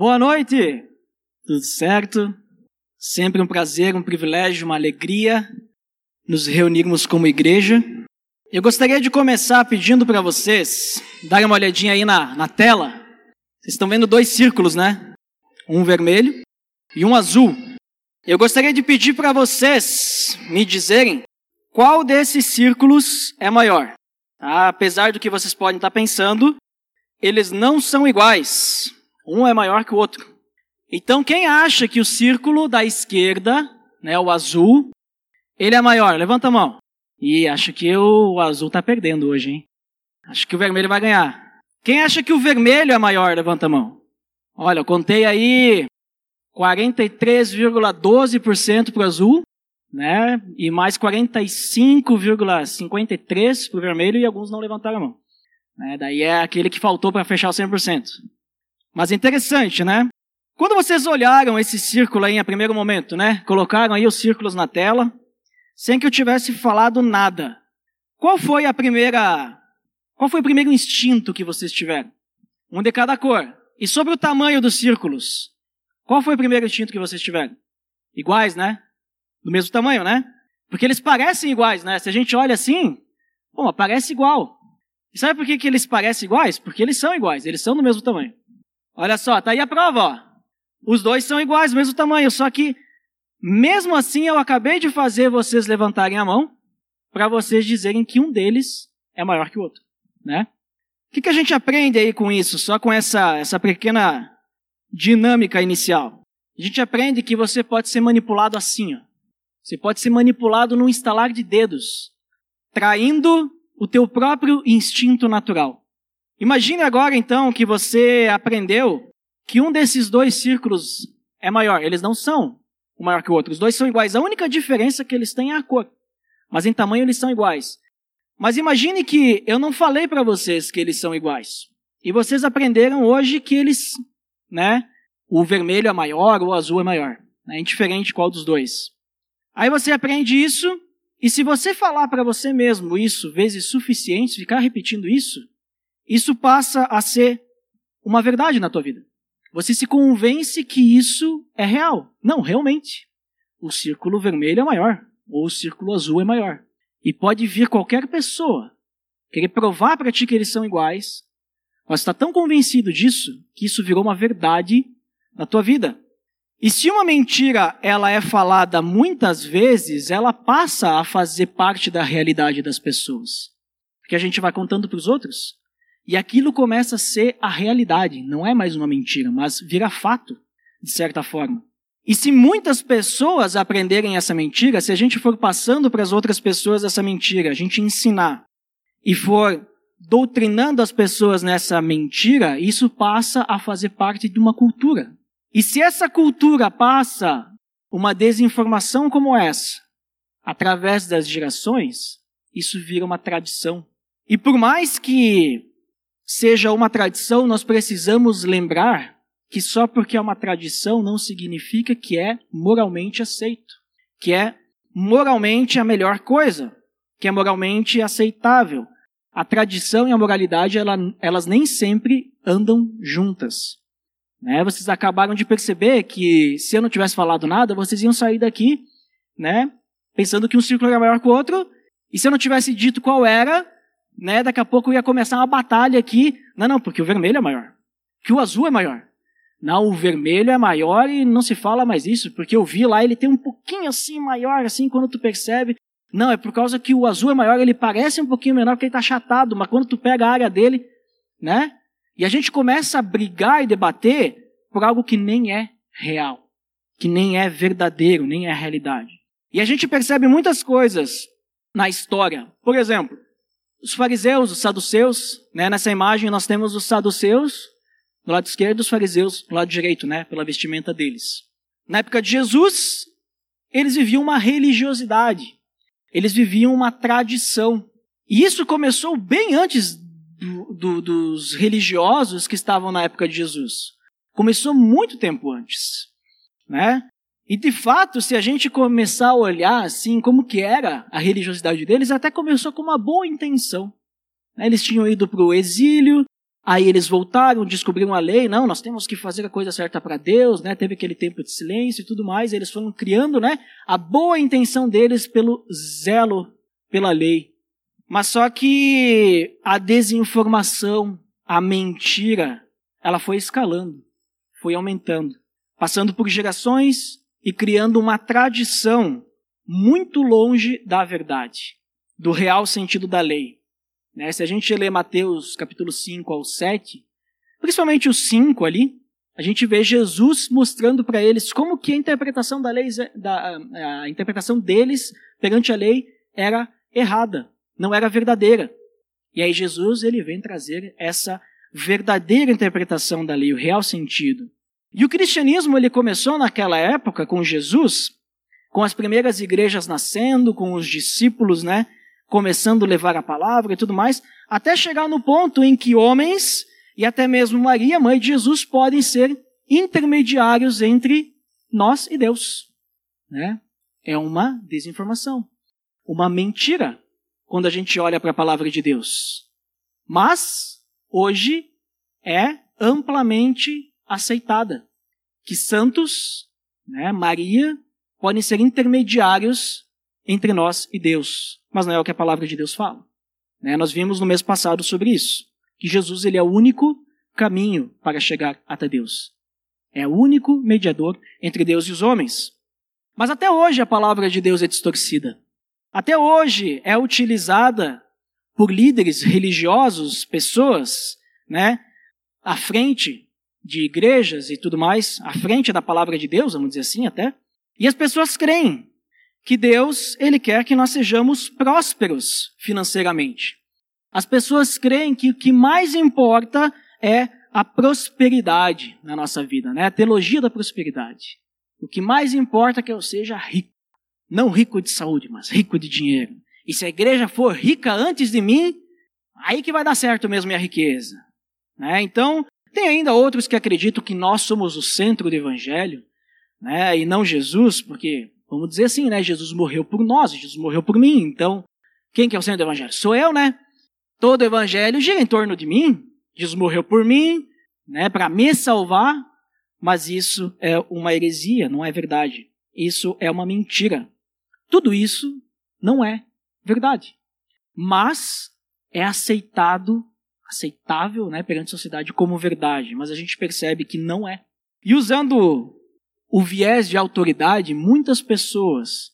Boa noite! Tudo certo? Sempre um prazer, um privilégio, uma alegria nos reunirmos como igreja. Eu gostaria de começar pedindo para vocês darem uma olhadinha aí na, na tela. Vocês estão vendo dois círculos, né? Um vermelho e um azul. Eu gostaria de pedir para vocês me dizerem qual desses círculos é maior. Apesar do que vocês podem estar pensando, eles não são iguais. Um é maior que o outro. Então, quem acha que o círculo da esquerda, né, o azul, ele é maior? Levanta a mão. E acho que o azul está perdendo hoje, hein? Acho que o vermelho vai ganhar. Quem acha que o vermelho é maior? Levanta a mão. Olha, eu contei aí 43,12% para o azul, né? E mais 45,53% para o vermelho e alguns não levantaram a mão. Né? Daí é aquele que faltou para fechar o 100%. Mas interessante, né? Quando vocês olharam esse círculo aí em primeiro momento, né? Colocaram aí os círculos na tela, sem que eu tivesse falado nada. Qual foi a primeira qual foi o primeiro instinto que vocês tiveram? Um de cada cor. E sobre o tamanho dos círculos, qual foi o primeiro instinto que vocês tiveram? Iguais, né? Do mesmo tamanho, né? Porque eles parecem iguais, né? Se a gente olha assim, pô, parece igual. E sabe por que, que eles parecem iguais? Porque eles são iguais, eles são do mesmo tamanho. Olha só, tá aí a prova, ó. Os dois são iguais, mesmo tamanho, só que mesmo assim eu acabei de fazer vocês levantarem a mão para vocês dizerem que um deles é maior que o outro, né? O que, que a gente aprende aí com isso, só com essa, essa pequena dinâmica inicial? A gente aprende que você pode ser manipulado assim, ó. Você pode ser manipulado num instalar de dedos, traindo o teu próprio instinto natural. Imagine agora então que você aprendeu que um desses dois círculos é maior. Eles não são um maior que o outro. Os dois são iguais. A única diferença que eles têm é a cor. Mas em tamanho eles são iguais. Mas imagine que eu não falei para vocês que eles são iguais. E vocês aprenderam hoje que eles, né, o vermelho é maior, o azul é maior. É indiferente qual dos dois. Aí você aprende isso, e se você falar para você mesmo isso vezes suficientes, ficar repetindo isso, isso passa a ser uma verdade na tua vida. Você se convence que isso é real. Não, realmente. O círculo vermelho é maior, ou o círculo azul é maior. E pode vir qualquer pessoa querer provar para ti que eles são iguais, mas está tão convencido disso que isso virou uma verdade na tua vida. E se uma mentira ela é falada muitas vezes, ela passa a fazer parte da realidade das pessoas. Porque a gente vai contando para os outros. E aquilo começa a ser a realidade, não é mais uma mentira, mas vira fato, de certa forma. E se muitas pessoas aprenderem essa mentira, se a gente for passando para as outras pessoas essa mentira, a gente ensinar e for doutrinando as pessoas nessa mentira, isso passa a fazer parte de uma cultura. E se essa cultura passa uma desinformação como essa, através das gerações, isso vira uma tradição. E por mais que seja uma tradição, nós precisamos lembrar que só porque é uma tradição não significa que é moralmente aceito, que é moralmente a melhor coisa, que é moralmente aceitável. A tradição e a moralidade, ela, elas nem sempre andam juntas. Né? Vocês acabaram de perceber que se eu não tivesse falado nada, vocês iam sair daqui, né? Pensando que um círculo era maior que o outro, e se eu não tivesse dito qual era, né, daqui a pouco ia começar uma batalha aqui. Não, não, porque o vermelho é maior. Que o azul é maior. Não, o vermelho é maior e não se fala mais isso, porque eu vi lá, ele tem um pouquinho assim maior, assim, quando tu percebe. Não, é por causa que o azul é maior, ele parece um pouquinho menor porque ele está achatado, mas quando tu pega a área dele, né? E a gente começa a brigar e debater por algo que nem é real, que nem é verdadeiro, nem é realidade. E a gente percebe muitas coisas na história. Por exemplo, os fariseus, os saduceus, né? Nessa imagem nós temos os saduceus do lado esquerdo os fariseus do lado direito, né? Pela vestimenta deles. Na época de Jesus, eles viviam uma religiosidade. Eles viviam uma tradição. E isso começou bem antes do, do, dos religiosos que estavam na época de Jesus. Começou muito tempo antes, né? E de fato, se a gente começar a olhar assim como que era a religiosidade deles, até começou com uma boa intenção. Né? Eles tinham ido para o exílio, Aí eles voltaram, descobriram a lei, não, nós temos que fazer a coisa certa para Deus, né? Teve aquele tempo de silêncio e tudo mais, eles foram criando, né, a boa intenção deles pelo zelo pela lei. Mas só que a desinformação, a mentira, ela foi escalando, foi aumentando, passando por gerações e criando uma tradição muito longe da verdade, do real sentido da lei. Né? Se a gente lê Mateus capítulo 5 ao 7, principalmente o 5 ali, a gente vê Jesus mostrando para eles como que a interpretação da lei, da, a interpretação deles perante a lei era errada, não era verdadeira. E aí Jesus ele vem trazer essa verdadeira interpretação da lei, o real sentido. E o cristianismo ele começou naquela época com Jesus, com as primeiras igrejas nascendo, com os discípulos, né, começando a levar a palavra e tudo mais, até chegar no ponto em que homens e até mesmo Maria, mãe de Jesus, podem ser intermediários entre nós e Deus. Né? É uma desinformação, uma mentira quando a gente olha para a palavra de Deus. Mas, hoje, é amplamente aceitada que santos, né, Maria, podem ser intermediários entre nós e Deus mas não é o que a palavra de Deus fala. Né? Nós vimos no mês passado sobre isso, que Jesus ele é o único caminho para chegar até Deus. É o único mediador entre Deus e os homens. Mas até hoje a palavra de Deus é distorcida. Até hoje é utilizada por líderes religiosos, pessoas, né, à frente de igrejas e tudo mais, à frente da palavra de Deus, vamos dizer assim até. E as pessoas creem que Deus, ele quer que nós sejamos prósperos financeiramente. As pessoas creem que o que mais importa é a prosperidade na nossa vida, né? A teologia da prosperidade. O que mais importa é que eu seja rico. Não rico de saúde, mas rico de dinheiro. E se a igreja for rica antes de mim, aí que vai dar certo mesmo minha riqueza. Né? Então, tem ainda outros que acreditam que nós somos o centro do evangelho, né? E não Jesus, porque Vamos dizer assim, né? Jesus morreu por nós, Jesus morreu por mim. Então, quem que é o centro do evangelho? Sou eu, né? Todo evangelho gira em torno de mim. Jesus morreu por mim, né, para me salvar, mas isso é uma heresia, não é verdade. Isso é uma mentira. Tudo isso não é verdade. Mas é aceitado, aceitável, né, perante a sociedade como verdade, mas a gente percebe que não é. E usando o viés de autoridade, muitas pessoas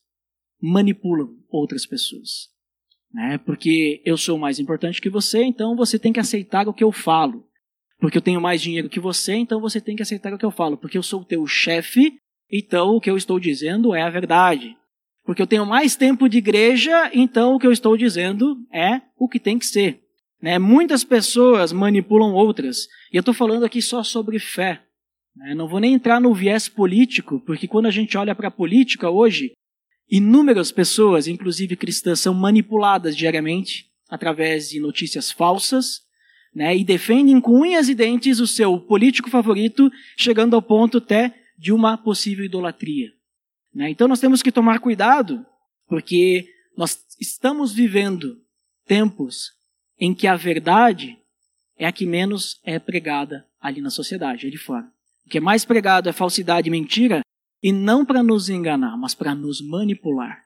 manipulam outras pessoas. Né? Porque eu sou mais importante que você, então você tem que aceitar o que eu falo. Porque eu tenho mais dinheiro que você, então você tem que aceitar o que eu falo. Porque eu sou o teu chefe, então o que eu estou dizendo é a verdade. Porque eu tenho mais tempo de igreja, então o que eu estou dizendo é o que tem que ser. Né? Muitas pessoas manipulam outras. E eu estou falando aqui só sobre fé. Né? Não vou nem entrar no viés político, porque quando a gente olha para a política hoje, inúmeras pessoas, inclusive cristãs, são manipuladas diariamente através de notícias falsas, né, e defendem com unhas e dentes o seu político favorito, chegando ao ponto até de uma possível idolatria. Né? Então nós temos que tomar cuidado, porque nós estamos vivendo tempos em que a verdade é a que menos é pregada ali na sociedade, ali fora. O que é mais pregado é falsidade e mentira, e não para nos enganar, mas para nos manipular.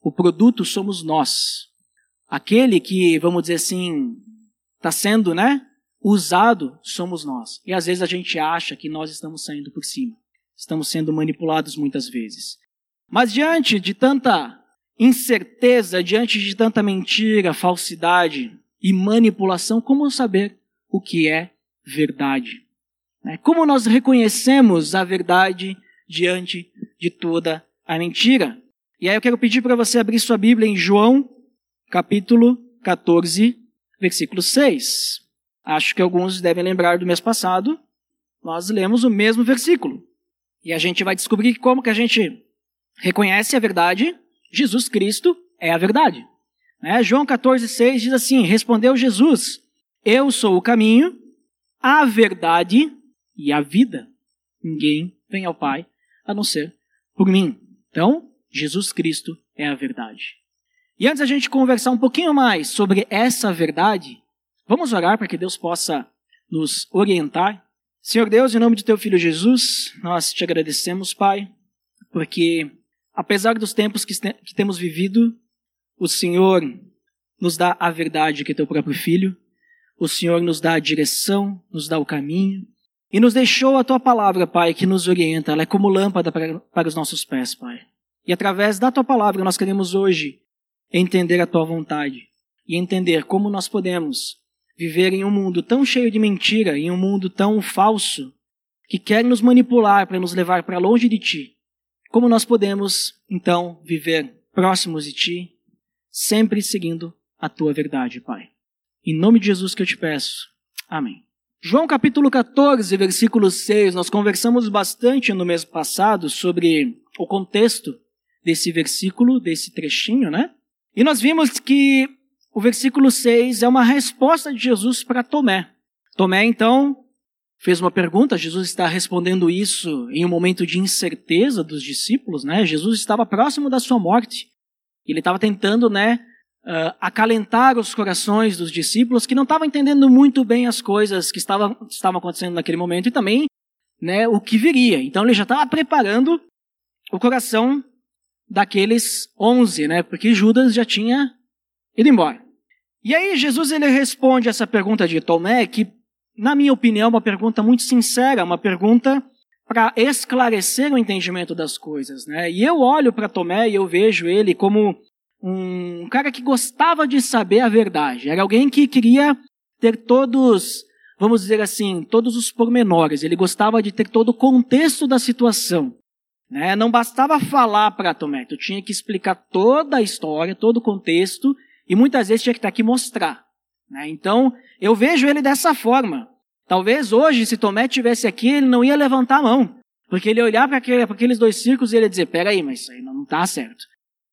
O produto somos nós. Aquele que, vamos dizer assim, está sendo, né, usado somos nós. E às vezes a gente acha que nós estamos saindo por cima. Estamos sendo manipulados muitas vezes. Mas diante de tanta incerteza, diante de tanta mentira, falsidade e manipulação, como saber o que é verdade? Né? Como nós reconhecemos a verdade diante de toda a mentira? E aí eu quero pedir para você abrir sua Bíblia em João, capítulo 14, versículo 6. Acho que alguns devem lembrar do mês passado, nós lemos o mesmo versículo. E a gente vai descobrir como que a gente reconhece a verdade. Jesus Cristo é a verdade. Né? João 14, 6 diz assim: Respondeu Jesus: Eu sou o caminho, a verdade e a vida. Ninguém vem ao Pai a não ser por mim. Então, Jesus Cristo é a verdade. E antes a gente conversar um pouquinho mais sobre essa verdade, vamos orar para que Deus possa nos orientar. Senhor Deus, em nome de teu filho Jesus, nós te agradecemos, Pai, porque apesar dos tempos que, que temos vivido, o Senhor nos dá a verdade que é teu próprio filho, o Senhor nos dá a direção, nos dá o caminho, e nos deixou a tua palavra, Pai, que nos orienta, ela é como lâmpada para, para os nossos pés, Pai. E através da tua palavra nós queremos hoje entender a tua vontade e entender como nós podemos viver em um mundo tão cheio de mentira, em um mundo tão falso, que quer nos manipular para nos levar para longe de ti. Como nós podemos, então, viver próximos de ti, sempre seguindo a tua verdade, Pai. Em nome de Jesus que eu te peço. Amém. João capítulo 14, versículo 6, nós conversamos bastante no mês passado sobre o contexto desse versículo, desse trechinho, né? E nós vimos que o versículo 6 é uma resposta de Jesus para Tomé. Tomé, então, fez uma pergunta, Jesus está respondendo isso em um momento de incerteza dos discípulos, né? Jesus estava próximo da sua morte. Ele estava tentando, né, uh, acalentar os corações dos discípulos que não estavam entendendo muito bem as coisas que estavam, estavam acontecendo naquele momento e também, né, o que viria. Então ele já estava preparando o coração daqueles onze, né? Porque Judas já tinha ido embora. E aí Jesus ele responde essa pergunta de Tomé, que na minha opinião é uma pergunta muito sincera, uma pergunta para esclarecer o entendimento das coisas, né? E eu olho para Tomé e eu vejo ele como um cara que gostava de saber a verdade. Era alguém que queria ter todos, vamos dizer assim, todos os pormenores. Ele gostava de ter todo o contexto da situação. Né? Não bastava falar para Tomé, tu tinha que explicar toda a história, todo o contexto, e muitas vezes tinha que estar aqui mostrar. Né? Então, eu vejo ele dessa forma. Talvez hoje, se Tomé tivesse aqui, ele não ia levantar a mão. Porque ele ia olhar para aquele, aqueles dois círculos e ele ia dizer, peraí, mas isso aí não está certo.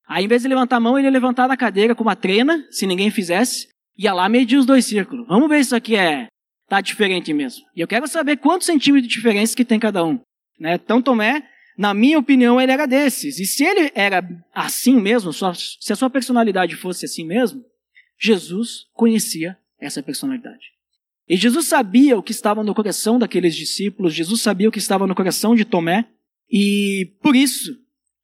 Aí, em vez de levantar a mão, ele ia levantar da cadeira com uma trena, se ninguém fizesse, ia lá medir os dois círculos. Vamos ver se isso aqui é, tá diferente mesmo. E eu quero saber quantos centímetros de diferença que tem cada um. Né? Então, Tomé na minha opinião, ele era desses. E se ele era assim mesmo, se a sua personalidade fosse assim mesmo, Jesus conhecia essa personalidade. E Jesus sabia o que estava no coração daqueles discípulos, Jesus sabia o que estava no coração de Tomé, e por isso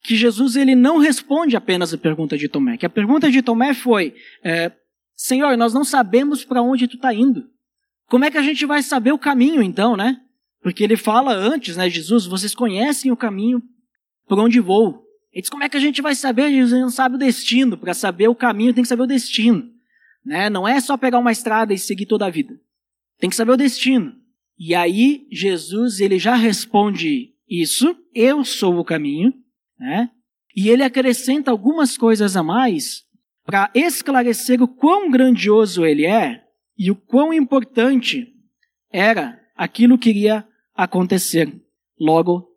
que Jesus ele não responde apenas a pergunta de Tomé, que a pergunta de Tomé foi, é, Senhor, nós não sabemos para onde tu está indo. Como é que a gente vai saber o caminho então, né? Porque ele fala antes, né, Jesus, vocês conhecem o caminho por onde vou. Ele diz, como é que a gente vai saber? Jesus não sabe o destino. Para saber o caminho, tem que saber o destino. Né? Não é só pegar uma estrada e seguir toda a vida. Tem que saber o destino. E aí, Jesus, ele já responde isso. Eu sou o caminho. Né? E ele acrescenta algumas coisas a mais para esclarecer o quão grandioso ele é e o quão importante era aquilo que iria acontecer logo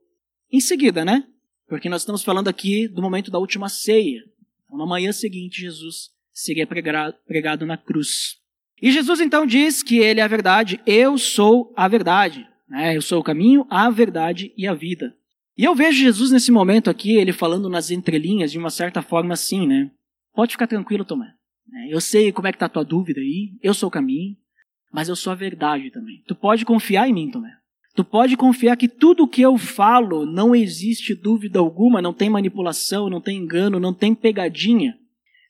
em seguida, né? Porque nós estamos falando aqui do momento da última ceia. Então, na manhã seguinte, Jesus seria pregado, pregado na cruz. E Jesus então diz que ele é a verdade, eu sou a verdade. Né? Eu sou o caminho, a verdade e a vida. E eu vejo Jesus nesse momento aqui, ele falando nas entrelinhas de uma certa forma assim, né? Pode ficar tranquilo, Tomé. Eu sei como é que está a tua dúvida aí, eu sou o caminho, mas eu sou a verdade também. Tu pode confiar em mim, Tomé. Tu pode confiar que tudo o que eu falo não existe dúvida alguma, não tem manipulação, não tem engano, não tem pegadinha,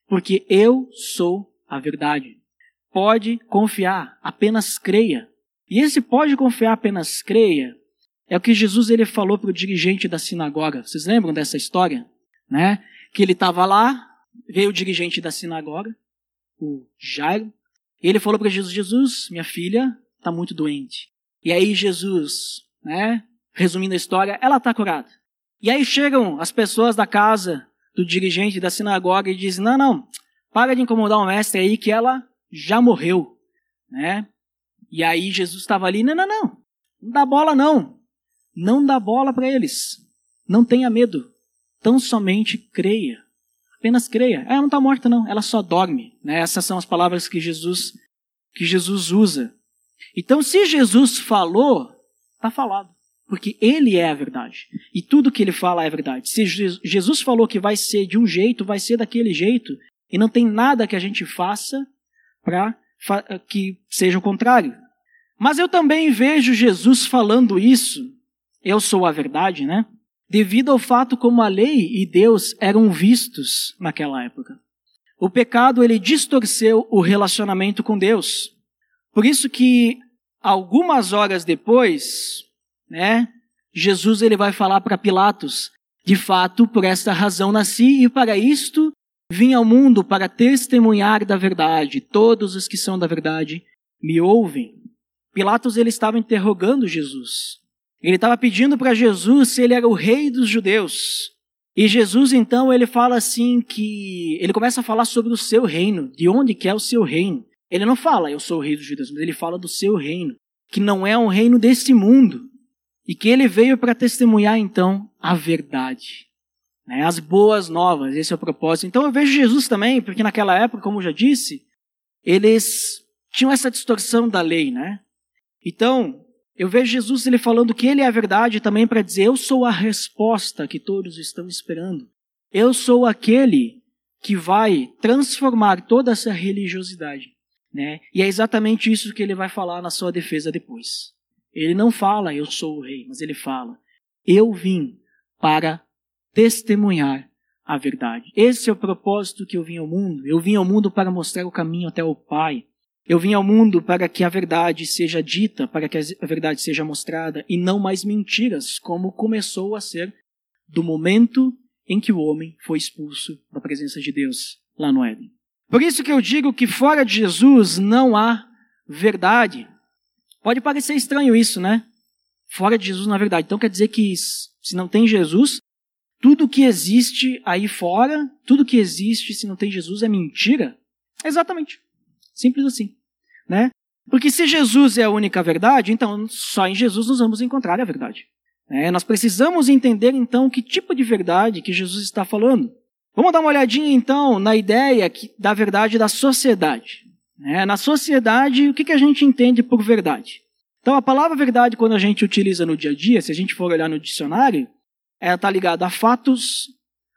porque eu sou a verdade. Pode confiar, apenas creia. E esse pode confiar, apenas creia, é o que Jesus ele falou para o dirigente da sinagoga. Vocês lembram dessa história? Né? Que ele estava lá, veio o dirigente da sinagoga, o Jairo, e ele falou para Jesus: Jesus, minha filha está muito doente. E aí Jesus, né, resumindo a história, ela está curada. E aí chegam as pessoas da casa do dirigente da sinagoga e dizem: Não, não, para de incomodar o mestre aí que ela já morreu. Né? E aí Jesus estava ali: Não, não, não, não dá bola não. Não dá bola para eles. Não tenha medo. Tão somente creia. Apenas creia. Ela não está morta, não. Ela só dorme. Né? Essas são as palavras que Jesus, que Jesus usa. Então, se Jesus falou, está falado. Porque ele é a verdade. E tudo que ele fala é verdade. Se Jesus falou que vai ser de um jeito, vai ser daquele jeito. E não tem nada que a gente faça para que seja o contrário. Mas eu também vejo Jesus falando isso, eu sou a verdade, né? Devido ao fato como a lei e Deus eram vistos naquela época. O pecado ele distorceu o relacionamento com Deus. Por isso que algumas horas depois, né, Jesus ele vai falar para Pilatos: de fato, por esta razão nasci e para isto vim ao mundo para testemunhar da verdade. Todos os que são da verdade me ouvem. Pilatos ele estava interrogando Jesus. Ele estava pedindo para Jesus se ele era o rei dos judeus. E Jesus então ele fala assim que ele começa a falar sobre o seu reino, de onde que é o seu reino. Ele não fala eu sou o rei dos judeus, mas ele fala do seu reino, que não é um reino desse mundo. E que ele veio para testemunhar então a verdade. Né? As boas novas, esse é o propósito. Então eu vejo Jesus também, porque naquela época, como eu já disse, eles tinham essa distorção da lei, né? Então, eu vejo Jesus ele falando que ele é a verdade também para dizer: eu sou a resposta que todos estão esperando. Eu sou aquele que vai transformar toda essa religiosidade, né? E é exatamente isso que ele vai falar na sua defesa depois. Ele não fala eu sou o rei, mas ele fala: eu vim para testemunhar a verdade. Esse é o propósito que eu vim ao mundo. Eu vim ao mundo para mostrar o caminho até o Pai. Eu vim ao mundo para que a verdade seja dita, para que a verdade seja mostrada, e não mais mentiras, como começou a ser do momento em que o homem foi expulso da presença de Deus lá no Éden. Por isso que eu digo que fora de Jesus não há verdade. Pode parecer estranho isso, né? Fora de Jesus há verdade. Então quer dizer que se não tem Jesus, tudo que existe aí fora, tudo que existe se não tem Jesus é mentira? Exatamente. Simples assim, né? Porque se Jesus é a única verdade, então só em Jesus nós vamos encontrar a verdade. É, nós precisamos entender então que tipo de verdade que Jesus está falando. Vamos dar uma olhadinha então na ideia que, da verdade da sociedade. É, na sociedade, o que, que a gente entende por verdade? Então, a palavra verdade, quando a gente utiliza no dia a dia, se a gente for olhar no dicionário, ela está ligada a fatos,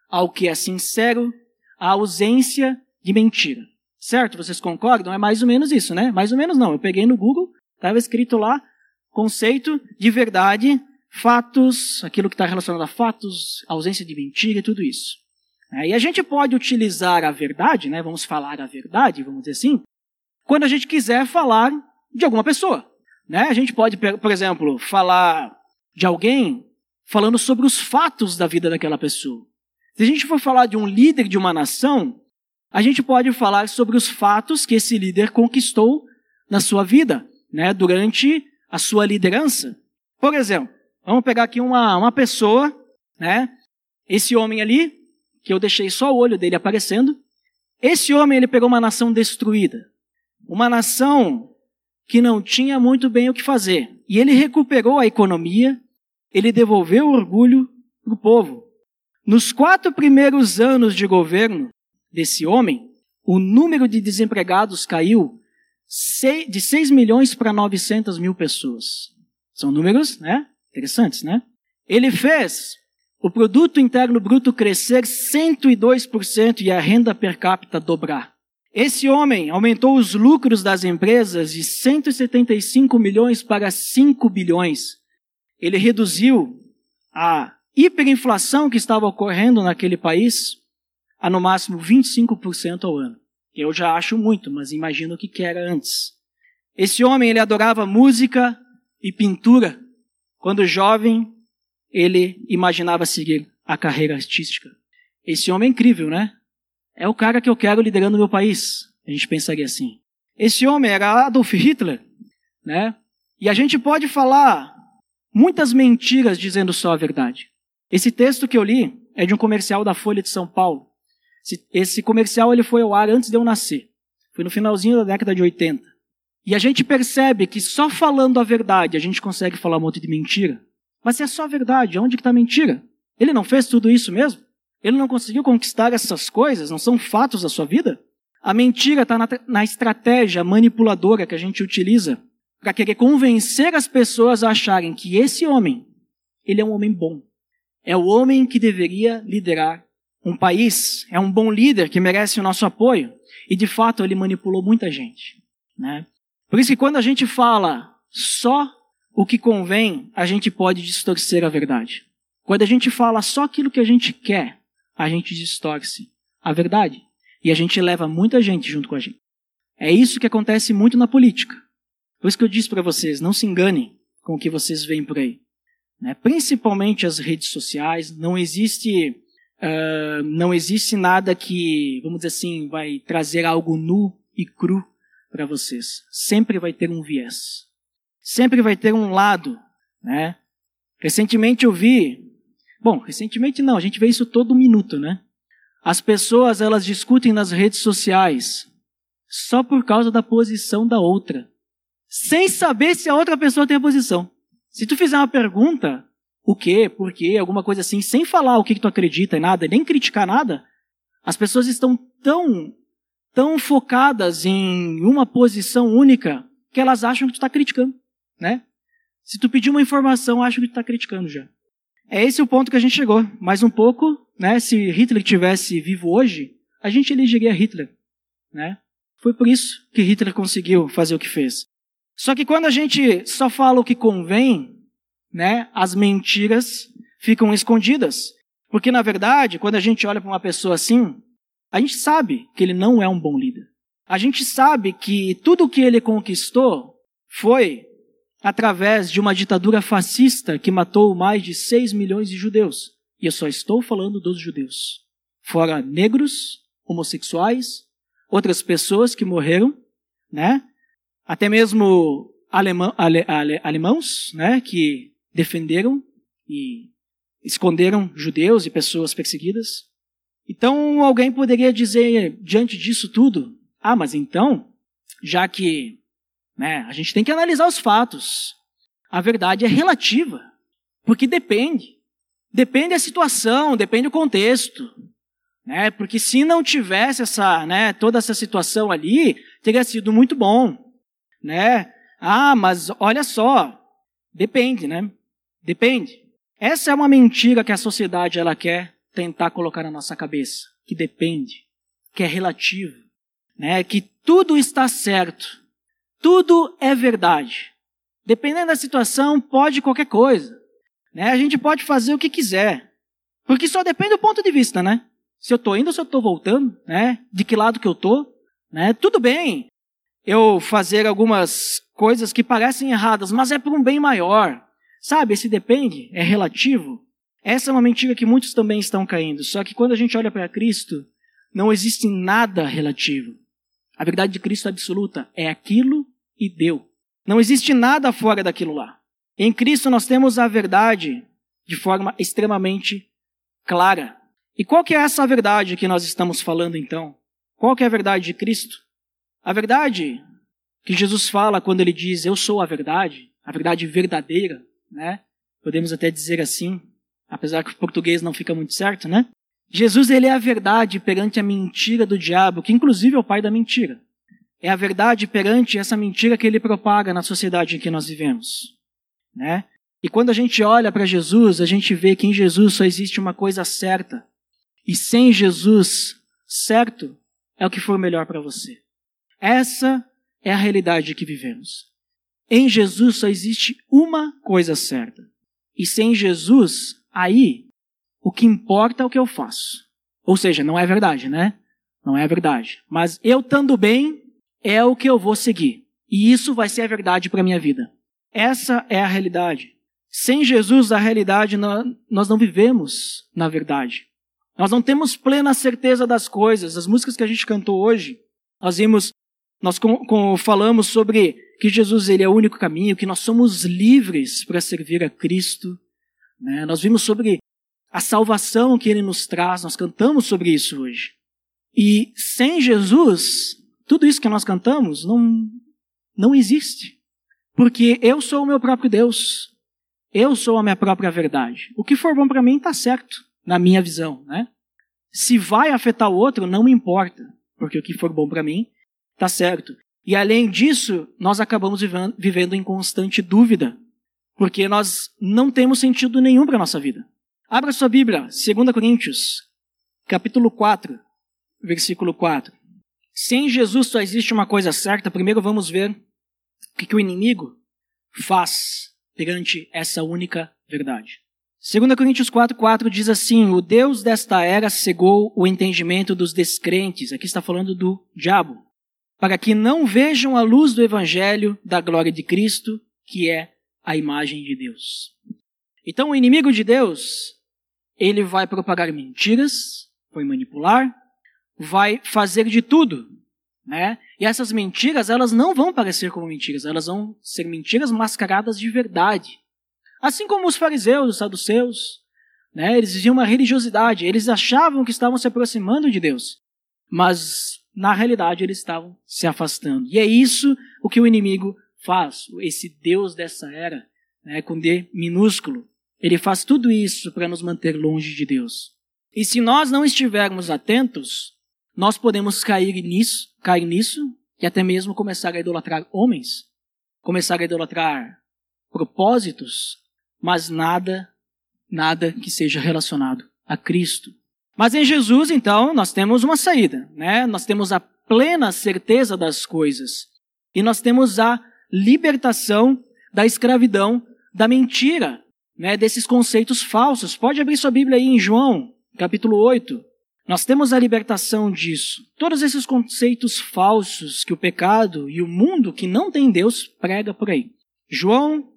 ao que é sincero, à ausência de mentira. Certo? Vocês concordam? É mais ou menos isso, né? Mais ou menos não. Eu peguei no Google, estava escrito lá, conceito de verdade, fatos, aquilo que está relacionado a fatos, ausência de mentira e tudo isso. É, e a gente pode utilizar a verdade, né? Vamos falar a verdade, vamos dizer assim, quando a gente quiser falar de alguma pessoa. Né? A gente pode, por exemplo, falar de alguém falando sobre os fatos da vida daquela pessoa. Se a gente for falar de um líder de uma nação, a gente pode falar sobre os fatos que esse líder conquistou na sua vida, né, durante a sua liderança. Por exemplo, vamos pegar aqui uma, uma pessoa, né, esse homem ali, que eu deixei só o olho dele aparecendo. Esse homem, ele pegou uma nação destruída. Uma nação que não tinha muito bem o que fazer. E ele recuperou a economia, ele devolveu o orgulho para o povo. Nos quatro primeiros anos de governo, desse homem, o número de desempregados caiu de 6 milhões para 900 mil pessoas. São números, né? Interessantes, né? Ele fez o produto interno bruto crescer 102% e a renda per capita dobrar. Esse homem aumentou os lucros das empresas de 175 milhões para 5 bilhões. Ele reduziu a hiperinflação que estava ocorrendo naquele país a no máximo 25% ao ano. Eu já acho muito, mas imagino o que era antes. Esse homem, ele adorava música e pintura. Quando jovem, ele imaginava seguir a carreira artística. Esse homem é incrível, né? É o cara que eu quero liderando o meu país. A gente pensaria assim. Esse homem era Adolf Hitler, né? E a gente pode falar muitas mentiras dizendo só a verdade. Esse texto que eu li é de um comercial da Folha de São Paulo. Esse comercial ele foi ao ar antes de eu nascer. Foi no finalzinho da década de 80. E a gente percebe que só falando a verdade a gente consegue falar um monte de mentira. Mas se é só a verdade, onde que está a mentira? Ele não fez tudo isso mesmo? Ele não conseguiu conquistar essas coisas? Não são fatos da sua vida? A mentira está na, na estratégia manipuladora que a gente utiliza para querer convencer as pessoas a acharem que esse homem, ele é um homem bom. É o homem que deveria liderar um país, é um bom líder que merece o nosso apoio. E de fato ele manipulou muita gente. Né? Por isso que quando a gente fala só o que convém, a gente pode distorcer a verdade. Quando a gente fala só aquilo que a gente quer, a gente distorce a verdade. E a gente leva muita gente junto com a gente. É isso que acontece muito na política. Por isso que eu disse para vocês, não se enganem com o que vocês veem por aí. Né? Principalmente as redes sociais, não existe, uh, não existe nada que, vamos dizer assim, vai trazer algo nu e cru para vocês. Sempre vai ter um viés. Sempre vai ter um lado, né? Recentemente eu vi, bom, recentemente não, a gente vê isso todo minuto, né? As pessoas elas discutem nas redes sociais só por causa da posição da outra, sem saber se a outra pessoa tem a posição. Se tu fizer uma pergunta, o quê, por quê, alguma coisa assim, sem falar o que, que tu acredita e nada, nem criticar nada, as pessoas estão tão, tão focadas em uma posição única que elas acham que tu está criticando, né? Se tu pedir uma informação, acham que tu está criticando já. É esse o ponto que a gente chegou. Mais um pouco, né? Se Hitler tivesse vivo hoje, a gente elegeria Hitler, né? Foi por isso que Hitler conseguiu fazer o que fez. Só que quando a gente só fala o que convém, né, as mentiras ficam escondidas. Porque na verdade, quando a gente olha para uma pessoa assim, a gente sabe que ele não é um bom líder. A gente sabe que tudo o que ele conquistou foi através de uma ditadura fascista que matou mais de 6 milhões de judeus. E eu só estou falando dos judeus. Fora negros, homossexuais, outras pessoas que morreram, né? Até mesmo alemão, ale, ale, alemãos, né? Que defenderam e esconderam judeus e pessoas perseguidas. Então alguém poderia dizer diante disso tudo, ah, mas então, já que né, a gente tem que analisar os fatos, a verdade é relativa, porque depende. Depende da situação, depende do contexto. Né? Porque se não tivesse essa, né, toda essa situação ali, teria sido muito bom. Né? Ah, mas olha só, depende, né? Depende. Essa é uma mentira que a sociedade ela quer tentar colocar na nossa cabeça, que depende, que é relativo, né? Que tudo está certo, tudo é verdade. Dependendo da situação, pode qualquer coisa, né? A gente pode fazer o que quiser, porque só depende do ponto de vista, né? Se eu estou indo ou se eu estou voltando, né? De que lado que eu estou, né? Tudo bem eu fazer algumas coisas que parecem erradas, mas é por um bem maior. Sabe, esse depende, é relativo. Essa é uma mentira que muitos também estão caindo. Só que quando a gente olha para Cristo, não existe nada relativo. A verdade de Cristo absoluta é aquilo e deu. Não existe nada fora daquilo lá. Em Cristo nós temos a verdade de forma extremamente clara. E qual que é essa verdade que nós estamos falando então? Qual que é a verdade de Cristo? A verdade que Jesus fala quando ele diz eu sou a verdade, a verdade verdadeira, né? Podemos até dizer assim, apesar que o português não fica muito certo, né? Jesus ele é a verdade perante a mentira do diabo, que inclusive é o pai da mentira. É a verdade perante essa mentira que ele propaga na sociedade em que nós vivemos, né? E quando a gente olha para Jesus, a gente vê que em Jesus só existe uma coisa certa. E sem Jesus, certo, é o que for melhor para você. Essa é a realidade que vivemos. Em Jesus só existe uma coisa certa. E sem Jesus, aí, o que importa é o que eu faço. Ou seja, não é verdade, né? Não é verdade. Mas eu estando bem é o que eu vou seguir. E isso vai ser a verdade para a minha vida. Essa é a realidade. Sem Jesus, a realidade, nós não vivemos na verdade. Nós não temos plena certeza das coisas. As músicas que a gente cantou hoje, nós vimos, nós com, com, falamos sobre que Jesus ele é o único caminho, que nós somos livres para servir a Cristo. Né? Nós vimos sobre a salvação que Ele nos traz, nós cantamos sobre isso hoje. E sem Jesus, tudo isso que nós cantamos não, não existe. Porque eu sou o meu próprio Deus. Eu sou a minha própria verdade. O que for bom para mim está certo, na minha visão. Né? Se vai afetar o outro, não me importa. Porque o que for bom para mim está certo. E além disso, nós acabamos vivendo em constante dúvida, porque nós não temos sentido nenhum para a nossa vida. Abra sua Bíblia, 2 Coríntios, capítulo 4, versículo 4. Se em Jesus só existe uma coisa certa, primeiro vamos ver o que, que o inimigo faz perante essa única verdade. 2 Coríntios 4,4 diz assim: O Deus desta era cegou o entendimento dos descrentes, aqui está falando do diabo, para que não vejam a luz do Evangelho da glória de Cristo, que é a imagem de Deus. Então, o inimigo de Deus, ele vai propagar mentiras, vai manipular, vai fazer de tudo, né? E essas mentiras, elas não vão parecer como mentiras, elas vão ser mentiras mascaradas de verdade. Assim como os fariseus, os saduceus, né? Eles diziam uma religiosidade, eles achavam que estavam se aproximando de Deus, mas na realidade eles estavam se afastando. E é isso o que o inimigo faz, esse Deus dessa era, né, com D minúsculo. Ele faz tudo isso para nos manter longe de Deus. E se nós não estivermos atentos, nós podemos cair nisso, cair nisso e até mesmo começar a idolatrar homens, começar a idolatrar propósitos, mas nada, nada que seja relacionado a Cristo. Mas em Jesus, então, nós temos uma saída, né? Nós temos a plena certeza das coisas. E nós temos a libertação da escravidão, da mentira, né? Desses conceitos falsos. Pode abrir sua Bíblia aí em João, capítulo 8. Nós temos a libertação disso. Todos esses conceitos falsos que o pecado e o mundo que não tem Deus prega por aí. João,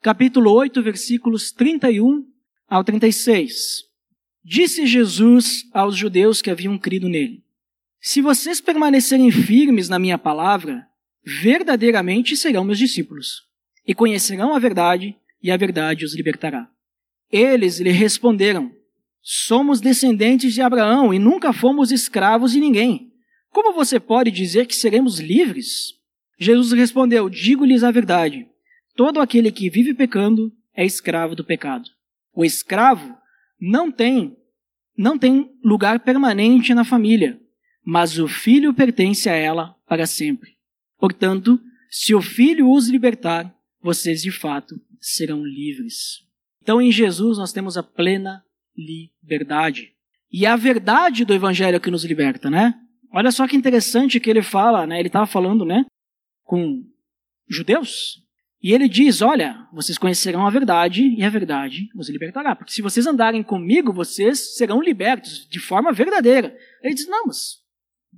capítulo 8, versículos 31 ao 36. Disse Jesus aos judeus que haviam crido nele: Se vocês permanecerem firmes na minha palavra, verdadeiramente serão meus discípulos, e conhecerão a verdade, e a verdade os libertará. Eles lhe responderam: Somos descendentes de Abraão e nunca fomos escravos de ninguém. Como você pode dizer que seremos livres? Jesus respondeu: Digo-lhes a verdade. Todo aquele que vive pecando é escravo do pecado. O escravo não tem não tem lugar permanente na família, mas o filho pertence a ela para sempre. Portanto, se o filho os libertar, vocês de fato serão livres. Então, em Jesus nós temos a plena liberdade. E é a verdade do evangelho que nos liberta, né? Olha só que interessante que ele fala, né? Ele estava falando, né, com judeus, e ele diz: Olha, vocês conhecerão a verdade e a verdade os libertará. Porque se vocês andarem comigo, vocês serão libertos de forma verdadeira. Ele diz: Não, mas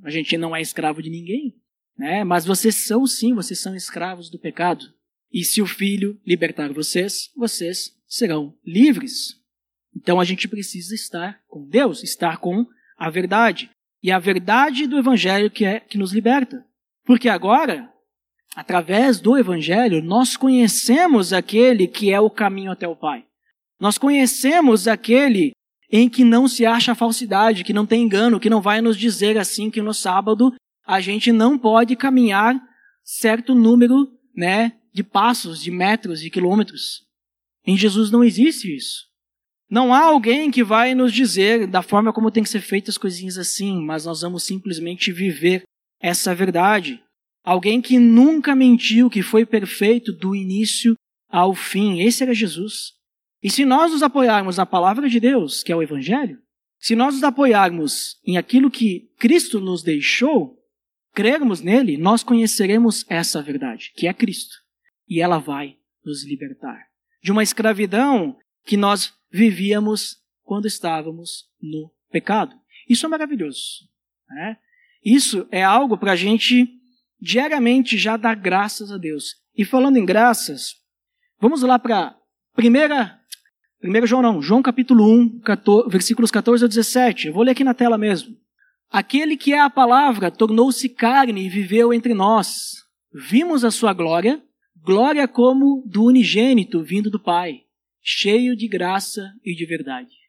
a gente não é escravo de ninguém. Né? Mas vocês são sim, vocês são escravos do pecado. E se o filho libertar vocês, vocês serão livres. Então a gente precisa estar com Deus, estar com a verdade. E a verdade do Evangelho que é que nos liberta. Porque agora através do Evangelho, nós conhecemos aquele que é o caminho até o Pai. Nós conhecemos aquele em que não se acha falsidade, que não tem engano, que não vai nos dizer assim que no sábado a gente não pode caminhar certo número, né, de passos, de metros, de quilômetros. Em Jesus não existe isso. Não há alguém que vai nos dizer da forma como tem que ser feitas as coisinhas assim, mas nós vamos simplesmente viver essa verdade. Alguém que nunca mentiu, que foi perfeito do início ao fim. Esse era Jesus. E se nós nos apoiarmos na palavra de Deus, que é o Evangelho, se nós nos apoiarmos em aquilo que Cristo nos deixou, crermos nele, nós conheceremos essa verdade, que é Cristo. E ela vai nos libertar de uma escravidão que nós vivíamos quando estávamos no pecado. Isso é maravilhoso. Né? Isso é algo para a gente diariamente já dar graças a Deus. E falando em graças, vamos lá para primeira, primeiro João não, João capítulo 1, 14, versículos 14 a 17. Eu vou ler aqui na tela mesmo. Aquele que é a palavra tornou-se carne e viveu entre nós. Vimos a sua glória, glória como do unigênito vindo do Pai, cheio de graça e de verdade.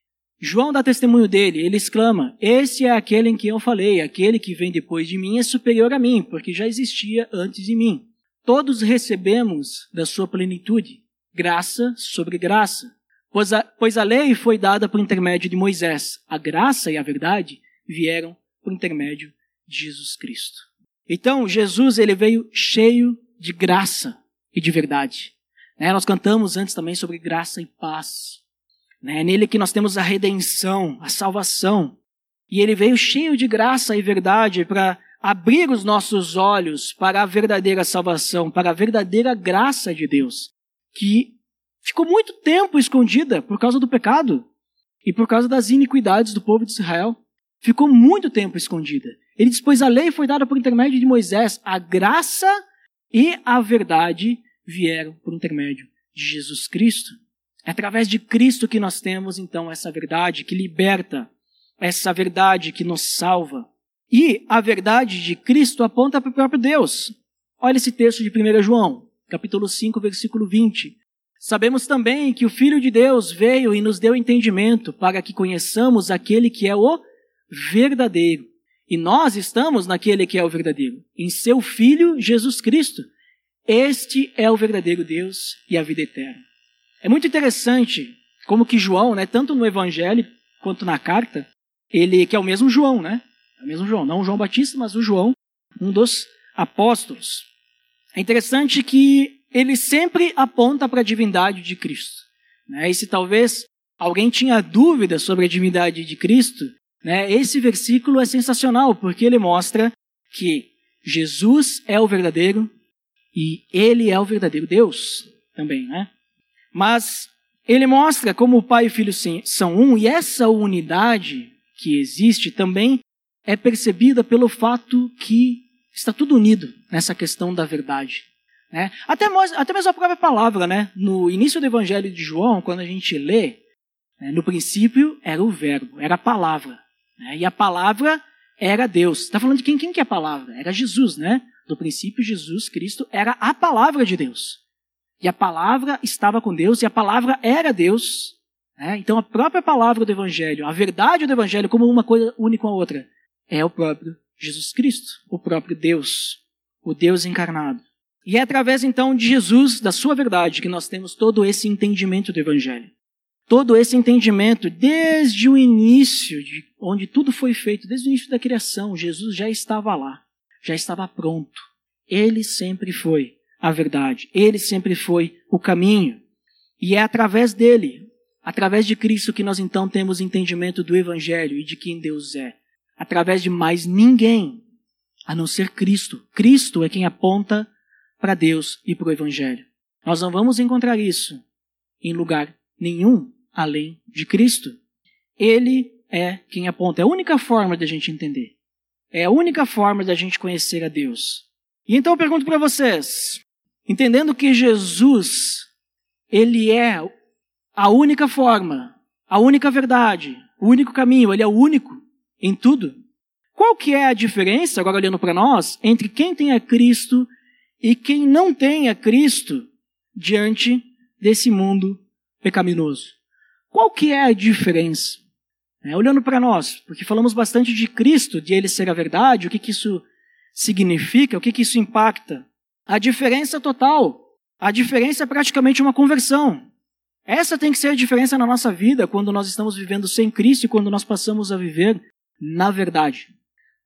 João dá testemunho dele, ele exclama: Esse é aquele em quem eu falei, aquele que vem depois de mim é superior a mim, porque já existia antes de mim. Todos recebemos da sua plenitude, graça sobre graça. Pois a, pois a lei foi dada por intermédio de Moisés, a graça e a verdade vieram por intermédio de Jesus Cristo. Então, Jesus ele veio cheio de graça e de verdade. Né? Nós cantamos antes também sobre graça e paz. Né? É nele que nós temos a redenção, a salvação. E ele veio cheio de graça e verdade para abrir os nossos olhos para a verdadeira salvação, para a verdadeira graça de Deus, que ficou muito tempo escondida por causa do pecado e por causa das iniquidades do povo de Israel. Ficou muito tempo escondida. Ele diz: Pois a lei foi dada por intermédio de Moisés, a graça e a verdade vieram por intermédio de Jesus Cristo. É através de Cristo que nós temos então essa verdade que liberta, essa verdade que nos salva. E a verdade de Cristo aponta para o próprio Deus. Olha esse texto de 1 João, capítulo 5, versículo 20. Sabemos também que o Filho de Deus veio e nos deu entendimento para que conheçamos aquele que é o verdadeiro. E nós estamos naquele que é o verdadeiro, em seu Filho Jesus Cristo. Este é o verdadeiro Deus e a vida eterna. É muito interessante como que João, né, tanto no Evangelho quanto na carta, ele que é o mesmo João, né? É o mesmo João, não o João Batista, mas o João, um dos apóstolos. É interessante que ele sempre aponta para a divindade de Cristo. Né? E se talvez alguém tinha dúvida sobre a divindade de Cristo, né, esse versículo é sensacional, porque ele mostra que Jesus é o verdadeiro e ele é o verdadeiro Deus também, né? Mas ele mostra como o Pai e o Filho são um, e essa unidade que existe também é percebida pelo fato que está tudo unido nessa questão da verdade. Né? Até, até mesmo a própria palavra, né? no início do Evangelho de João, quando a gente lê, né, no princípio era o Verbo, era a palavra. Né? E a palavra era Deus. Está falando de quem? Quem que é a palavra? Era Jesus, né? No princípio, Jesus Cristo era a palavra de Deus. E a palavra estava com Deus e a palavra era Deus. Né? Então a própria palavra do Evangelho, a verdade do Evangelho, como uma coisa única com a outra, é o próprio Jesus Cristo, o próprio Deus, o Deus encarnado. E é através então de Jesus, da sua verdade, que nós temos todo esse entendimento do Evangelho. Todo esse entendimento, desde o início, de onde tudo foi feito, desde o início da criação, Jesus já estava lá, já estava pronto. Ele sempre foi a verdade. Ele sempre foi o caminho. E é através dele, através de Cristo, que nós então temos entendimento do Evangelho e de quem Deus é. Através de mais ninguém, a não ser Cristo. Cristo é quem aponta para Deus e para o Evangelho. Nós não vamos encontrar isso em lugar nenhum além de Cristo. Ele é quem aponta. É a única forma de a gente entender. É a única forma de a gente conhecer a Deus. E então eu pergunto para vocês: Entendendo que Jesus, ele é a única forma, a única verdade, o único caminho, ele é o único em tudo. Qual que é a diferença, agora olhando para nós, entre quem tem a Cristo e quem não tem a Cristo diante desse mundo pecaminoso? Qual que é a diferença? É, olhando para nós, porque falamos bastante de Cristo, de Ele ser a verdade, o que, que isso significa, o que, que isso impacta. A diferença total. A diferença é praticamente uma conversão. Essa tem que ser a diferença na nossa vida quando nós estamos vivendo sem Cristo e quando nós passamos a viver na verdade.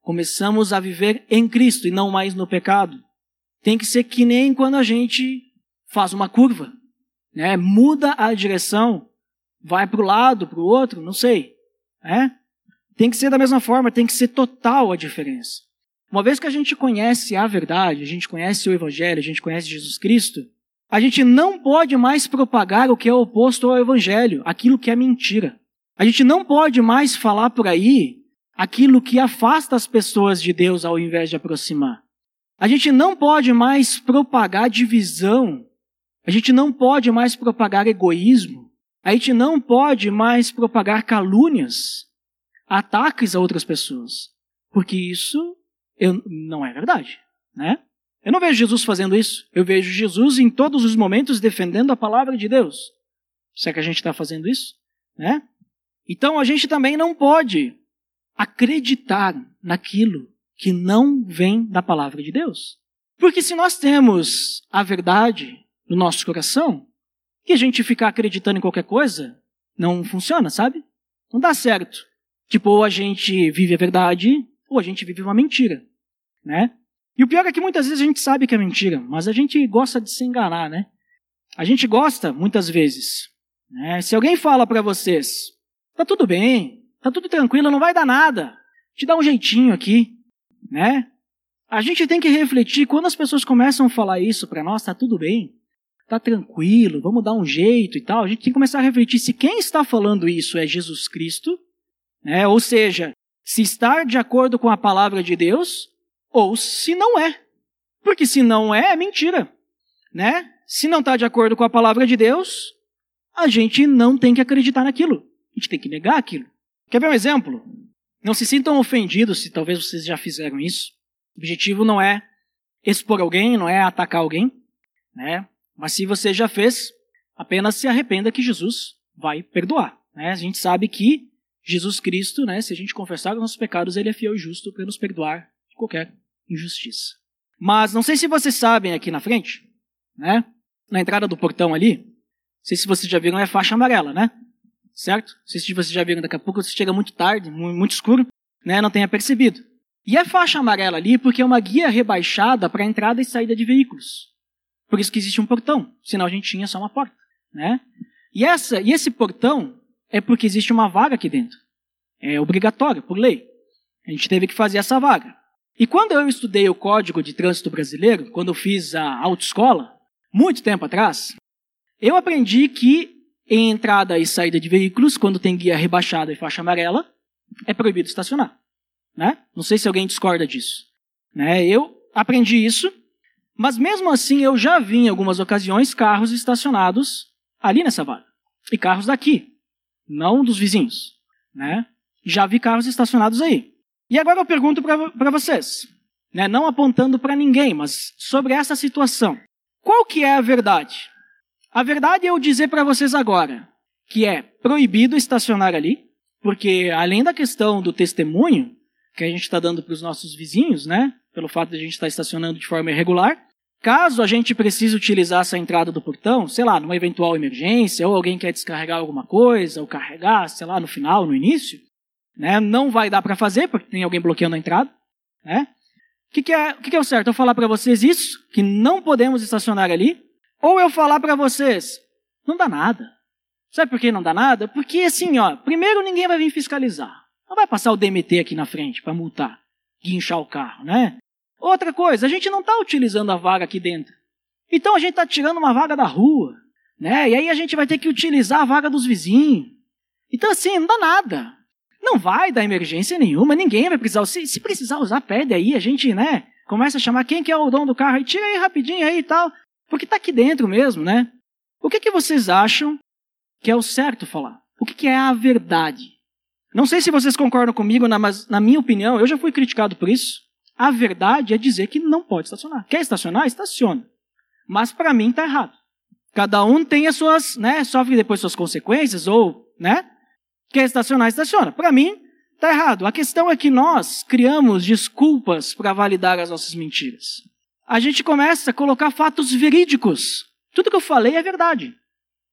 Começamos a viver em Cristo e não mais no pecado. Tem que ser que nem quando a gente faz uma curva, né? Muda a direção, vai para o lado, para o outro, não sei, é? Tem que ser da mesma forma, tem que ser total a diferença. Uma vez que a gente conhece a verdade, a gente conhece o Evangelho, a gente conhece Jesus Cristo, a gente não pode mais propagar o que é oposto ao Evangelho, aquilo que é mentira. A gente não pode mais falar por aí aquilo que afasta as pessoas de Deus ao invés de aproximar. A gente não pode mais propagar divisão. A gente não pode mais propagar egoísmo. A gente não pode mais propagar calúnias, ataques a outras pessoas. Porque isso eu, não é verdade, né? Eu não vejo Jesus fazendo isso. Eu vejo Jesus em todos os momentos defendendo a palavra de Deus. Será que a gente está fazendo isso? Né? Então a gente também não pode acreditar naquilo que não vem da palavra de Deus. Porque se nós temos a verdade no nosso coração, e a gente ficar acreditando em qualquer coisa, não funciona, sabe? Não dá certo. Tipo, ou a gente vive a verdade, ou a gente vive uma mentira, né? E o pior é que muitas vezes a gente sabe que é mentira, mas a gente gosta de se enganar, né? A gente gosta, muitas vezes. Né? Se alguém fala para vocês, tá tudo bem, tá tudo tranquilo, não vai dar nada, te dá um jeitinho aqui, né? A gente tem que refletir quando as pessoas começam a falar isso para nós, tá tudo bem, tá tranquilo, vamos dar um jeito e tal. A gente tem que começar a refletir se quem está falando isso é Jesus Cristo, né? Ou seja, se está de acordo com a palavra de Deus ou se não é. Porque se não é, é mentira, né? Se não está de acordo com a palavra de Deus, a gente não tem que acreditar naquilo. A gente tem que negar aquilo. Quer ver um exemplo? Não se sintam ofendidos se talvez vocês já fizeram isso. O objetivo não é expor alguém, não é atacar alguém, né? Mas se você já fez, apenas se arrependa que Jesus vai perdoar. Né? A gente sabe que Jesus Cristo, né, se a gente confessar os nossos pecados, ele é fiel e justo para nos perdoar de qualquer injustiça. Mas não sei se vocês sabem aqui na frente, né? Na entrada do portão ali, não sei se vocês já viram, é faixa amarela, né? Certo? Não sei se vocês já viram, daqui a pouco você chega muito tarde, muito escuro, né? Não tenha percebido. E é faixa amarela ali porque é uma guia rebaixada para entrada e saída de veículos. Por isso que existe um portão, senão a gente tinha só uma porta, né? E, essa, e esse portão é porque existe uma vaga aqui dentro. É obrigatório, por lei. A gente teve que fazer essa vaga. E quando eu estudei o Código de Trânsito Brasileiro, quando eu fiz a autoescola, muito tempo atrás, eu aprendi que em entrada e saída de veículos, quando tem guia rebaixada e faixa amarela, é proibido estacionar. Né? Não sei se alguém discorda disso. Né? Eu aprendi isso, mas mesmo assim eu já vi em algumas ocasiões carros estacionados ali nessa vaga. E carros daqui, não dos vizinhos. Né? Já vi carros estacionados aí. E agora eu pergunto para vocês, né, não apontando para ninguém, mas sobre essa situação. Qual que é a verdade? A verdade é eu dizer para vocês agora que é proibido estacionar ali, porque além da questão do testemunho que a gente está dando para os nossos vizinhos, né, pelo fato de a gente estar tá estacionando de forma irregular, caso a gente precise utilizar essa entrada do portão, sei lá, numa eventual emergência, ou alguém quer descarregar alguma coisa, ou carregar, sei lá, no final, no início, né? Não vai dar para fazer, porque tem alguém bloqueando a entrada. Né? O que, que, é, o que, que é o certo? Eu falar para vocês isso, que não podemos estacionar ali, ou eu falar para vocês, não dá nada. Sabe por que não dá nada? Porque assim, ó, primeiro ninguém vai vir fiscalizar. Não vai passar o DMT aqui na frente para multar, guinchar o carro, né? Outra coisa, a gente não está utilizando a vaga aqui dentro. Então a gente está tirando uma vaga da rua, né? E aí a gente vai ter que utilizar a vaga dos vizinhos. Então assim, não dá nada. Não vai dar emergência nenhuma, ninguém vai precisar. Se, se precisar usar, pede aí, a gente, né? Começa a chamar quem que é o dono do carro aí, tira aí rapidinho aí e tal. Porque tá aqui dentro mesmo, né? O que, que vocês acham que é o certo falar? O que, que é a verdade? Não sei se vocês concordam comigo, mas na minha opinião, eu já fui criticado por isso. A verdade é dizer que não pode estacionar. Quer estacionar? Estaciona. Mas para mim está errado. Cada um tem as suas, né, sofre depois suas consequências ou, né? Quer estacionar, estaciona. Para mim, está errado. A questão é que nós criamos desculpas para validar as nossas mentiras. A gente começa a colocar fatos verídicos. Tudo que eu falei é verdade.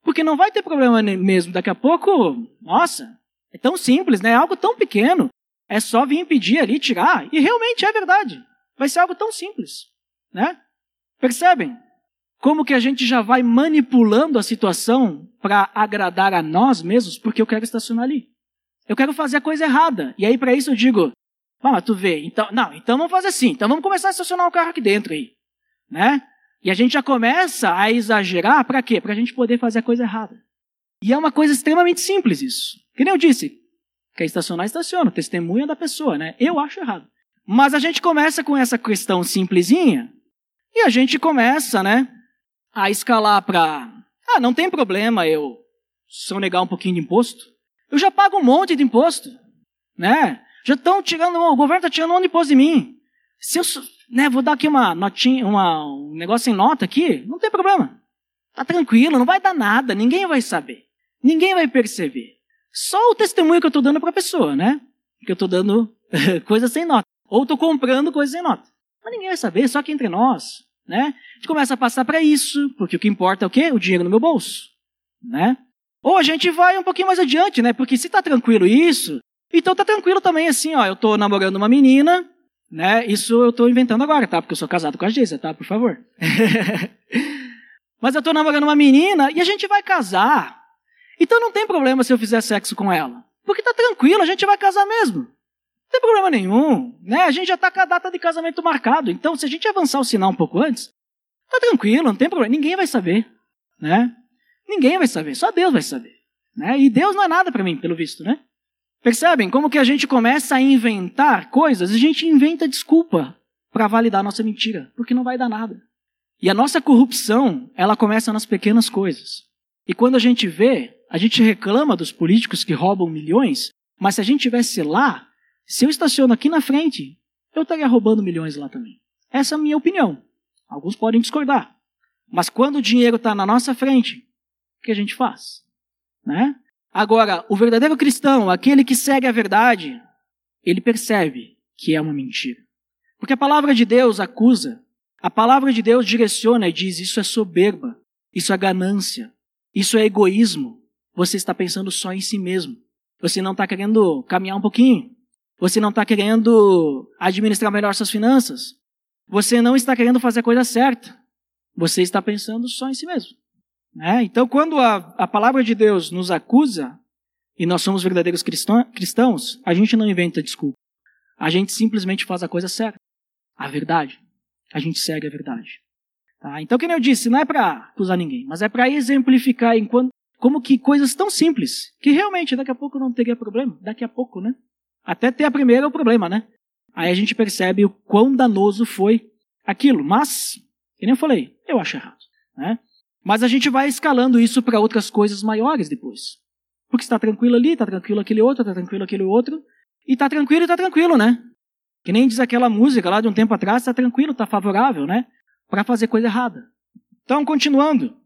Porque não vai ter problema mesmo. Daqui a pouco, nossa, é tão simples, né? É algo tão pequeno. É só vir impedir ali, tirar. E realmente é verdade. Vai ser algo tão simples, né? Percebem? Como que a gente já vai manipulando a situação para agradar a nós mesmos, porque eu quero estacionar ali. Eu quero fazer a coisa errada. E aí, para isso, eu digo: ah, tu vê, então, não, então vamos fazer assim, então vamos começar a estacionar o carro aqui dentro aí. Né? E a gente já começa a exagerar para quê? Para a gente poder fazer a coisa errada. E é uma coisa extremamente simples isso. Que nem eu disse, quer estacionar, estaciona, testemunha da pessoa, né? Eu acho errado. Mas a gente começa com essa questão simplesinha e a gente começa, né, a escalar para, ah, não tem problema eu sonegar um pouquinho de imposto. Eu já pago um monte de imposto, né? Já estão tirando, o governo está tirando um monte de imposto de mim. Se eu, né, vou dar aqui uma notinha, uma, um negócio em nota aqui, não tem problema. Tá tranquilo, não vai dar nada, ninguém vai saber. Ninguém vai perceber. Só o testemunho que eu estou dando para a pessoa, né? Que eu estou dando coisas sem nota. Ou estou comprando coisas sem nota. Mas ninguém vai saber, só que entre nós né? A gente começa a passar para isso, porque o que importa é o quê? O dinheiro no meu bolso, né? Ou a gente vai um pouquinho mais adiante, né? Porque se tá tranquilo isso, então tá tranquilo também assim, ó, eu tô namorando uma menina, né? Isso eu tô inventando agora, tá? Porque eu sou casado com a Geisa, tá? Por favor. Mas eu tô namorando uma menina e a gente vai casar. Então não tem problema se eu fizer sexo com ela. Porque tá tranquilo, a gente vai casar mesmo. tem problema nenhum, né? A gente já está com a data de casamento marcado. Então, se a gente avançar o sinal um pouco antes, tá tranquilo, não tem problema. Ninguém vai saber, né? Ninguém vai saber, só Deus vai saber, né? E Deus não é nada para mim, pelo visto, né? Percebem como que a gente começa a inventar coisas? A gente inventa desculpa para validar a nossa mentira, porque não vai dar nada. E a nossa corrupção, ela começa nas pequenas coisas. E quando a gente vê, a gente reclama dos políticos que roubam milhões, mas se a gente tivesse lá, se eu estaciono aqui na frente, eu estaria roubando milhões lá também. Essa é a minha opinião. Alguns podem discordar. Mas quando o dinheiro está na nossa frente, o que a gente faz? Né? Agora, o verdadeiro cristão, aquele que segue a verdade, ele percebe que é uma mentira. Porque a palavra de Deus acusa, a palavra de Deus direciona e diz: isso é soberba, isso é ganância, isso é egoísmo. Você está pensando só em si mesmo. Você não está querendo caminhar um pouquinho. Você não está querendo administrar melhor suas finanças. Você não está querendo fazer a coisa certa. Você está pensando só em si mesmo. Né? Então, quando a, a palavra de Deus nos acusa, e nós somos verdadeiros cristãos, a gente não inventa desculpa. A gente simplesmente faz a coisa certa. A verdade. A gente segue a verdade. Tá? Então, como eu disse, não é para acusar ninguém, mas é para exemplificar enquanto, como que coisas tão simples, que realmente daqui a pouco não teria problema. Daqui a pouco, né? Até ter a primeira é o problema, né? Aí a gente percebe o quão danoso foi aquilo. Mas, que nem eu falei, eu acho errado. Né? Mas a gente vai escalando isso para outras coisas maiores depois. Porque está tranquilo ali, está tranquilo aquele outro, está tranquilo aquele outro. E está tranquilo está tranquilo, né? Que nem diz aquela música lá de um tempo atrás, está tranquilo, está favorável, né? Para fazer coisa errada. Então, continuando.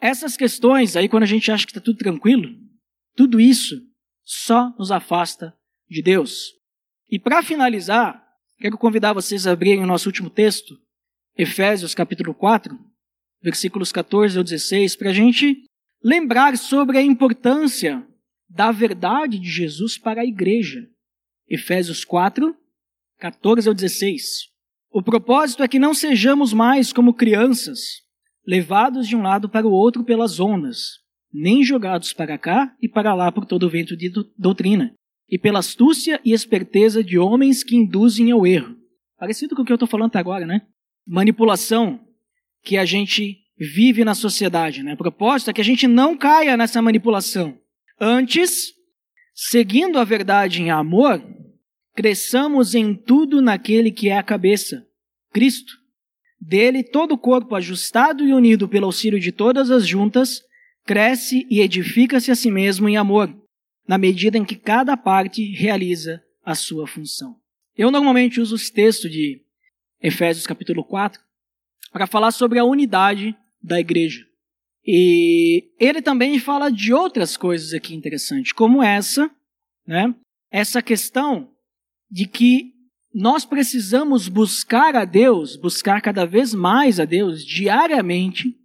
Essas questões aí, quando a gente acha que está tudo tranquilo, tudo isso só nos afasta de Deus. E para finalizar, quero convidar vocês a abrirem o nosso último texto, Efésios capítulo 4, versículos 14 ao 16, para a gente lembrar sobre a importância da verdade de Jesus para a igreja. Efésios 4, 14 ao 16. O propósito é que não sejamos mais como crianças, levados de um lado para o outro pelas ondas, nem jogados para cá e para lá por todo o vento de doutrina, e pela astúcia e esperteza de homens que induzem ao erro. Parecido com o que eu estou falando até agora, né? Manipulação que a gente vive na sociedade, né? A propósito é que a gente não caia nessa manipulação. Antes, seguindo a verdade em amor, cresçamos em tudo naquele que é a cabeça, Cristo. Dele, todo o corpo ajustado e unido pelo auxílio de todas as juntas, cresce e edifica-se a si mesmo em amor na medida em que cada parte realiza a sua função. Eu normalmente uso esse texto de Efésios capítulo 4 para falar sobre a unidade da igreja. E ele também fala de outras coisas aqui interessantes, como essa, né? Essa questão de que nós precisamos buscar a Deus, buscar cada vez mais a Deus diariamente,